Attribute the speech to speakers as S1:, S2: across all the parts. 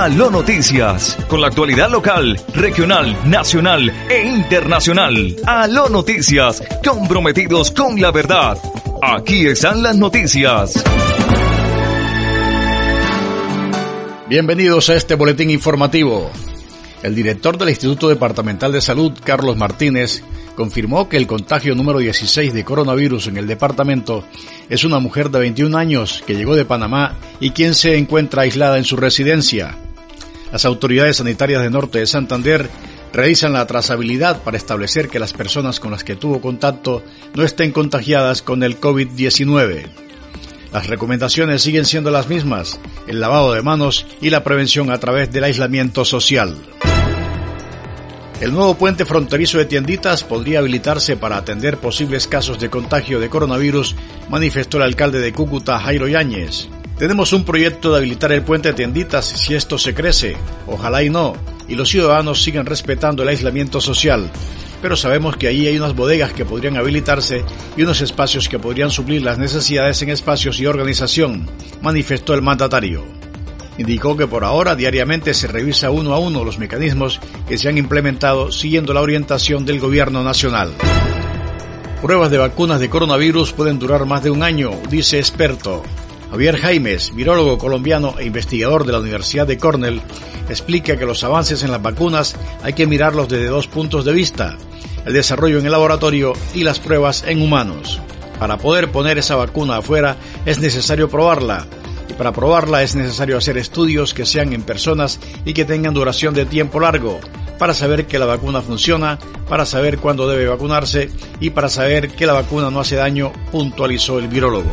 S1: Aló Noticias, con la actualidad local, regional, nacional e internacional. Aló Noticias, comprometidos con la verdad. Aquí están las noticias.
S2: Bienvenidos a este boletín informativo. El director del Instituto Departamental de Salud, Carlos Martínez, confirmó que el contagio número 16 de coronavirus en el departamento es una mujer de 21 años que llegó de Panamá y quien se encuentra aislada en su residencia. Las autoridades sanitarias de Norte de Santander realizan la trazabilidad para establecer que las personas con las que tuvo contacto no estén contagiadas con el COVID-19. Las recomendaciones siguen siendo las mismas, el lavado de manos y la prevención a través del aislamiento social. El nuevo puente fronterizo de tienditas podría habilitarse para atender posibles casos de contagio de coronavirus, manifestó el alcalde de Cúcuta, Jairo Yáñez. Tenemos un proyecto de habilitar el puente de tienditas si esto se crece, ojalá y no, y los ciudadanos siguen respetando el aislamiento social, pero sabemos que ahí hay unas bodegas que podrían habilitarse y unos espacios que podrían suplir las necesidades en espacios y organización, manifestó el mandatario. Indicó que por ahora diariamente se revisa uno a uno los mecanismos que se han implementado siguiendo la orientación del gobierno nacional. Pruebas de vacunas de coronavirus pueden durar más de un año, dice experto. Javier Jaimes, virólogo colombiano e investigador de la Universidad de Cornell, explica que los avances en las vacunas hay que mirarlos desde dos puntos de vista, el desarrollo en el laboratorio y las pruebas en humanos. Para poder poner esa vacuna afuera es necesario probarla, y para probarla es necesario hacer estudios que sean en personas y que tengan duración de tiempo largo, para saber que la vacuna funciona, para saber cuándo debe vacunarse y para saber que la vacuna no hace daño, puntualizó el virólogo.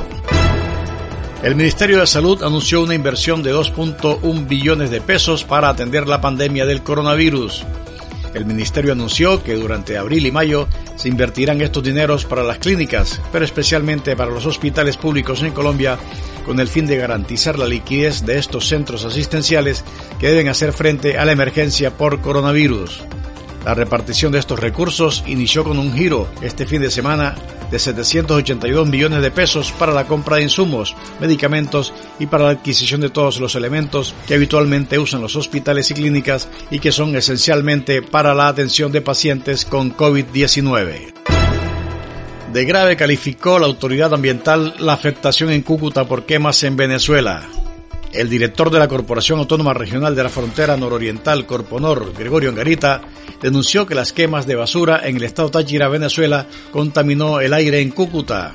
S2: El Ministerio de Salud anunció una inversión de 2.1 billones de pesos para atender la pandemia del coronavirus. El ministerio anunció que durante abril y mayo se invertirán estos dineros para las clínicas, pero especialmente para los hospitales públicos en Colombia, con el fin de garantizar la liquidez de estos centros asistenciales que deben hacer frente a la emergencia por coronavirus. La repartición de estos recursos inició con un giro este fin de semana de 782 millones de pesos para la compra de insumos, medicamentos y para la adquisición de todos los elementos que habitualmente usan los hospitales y clínicas y que son esencialmente para la atención de pacientes con COVID-19. De grave calificó la autoridad ambiental la afectación en Cúcuta por quemas en Venezuela. El director de la Corporación Autónoma Regional de la Frontera Nororiental, Corponor, Gregorio Angarita, denunció que las quemas de basura en el estado Táchira, Venezuela, contaminó el aire en Cúcuta.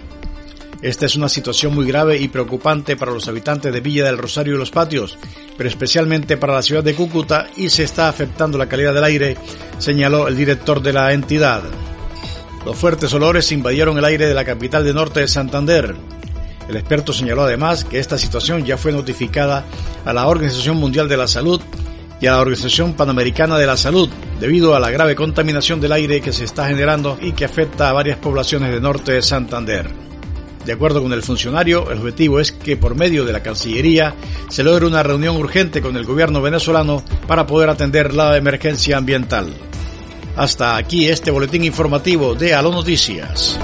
S2: Esta es una situación muy grave y preocupante para los habitantes de Villa del Rosario y los Patios, pero especialmente para la ciudad de Cúcuta y se está afectando la calidad del aire, señaló el director de la entidad. Los fuertes olores invadieron el aire de la capital de norte de Santander. El experto señaló además que esta situación ya fue notificada a la Organización Mundial de la Salud y a la Organización Panamericana de la Salud debido a la grave contaminación del aire que se está generando y que afecta a varias poblaciones de norte de Santander. De acuerdo con el funcionario, el objetivo es que por medio de la Cancillería se logre una reunión urgente con el gobierno venezolano para poder atender la emergencia ambiental. Hasta aquí este boletín informativo de Alo Noticias.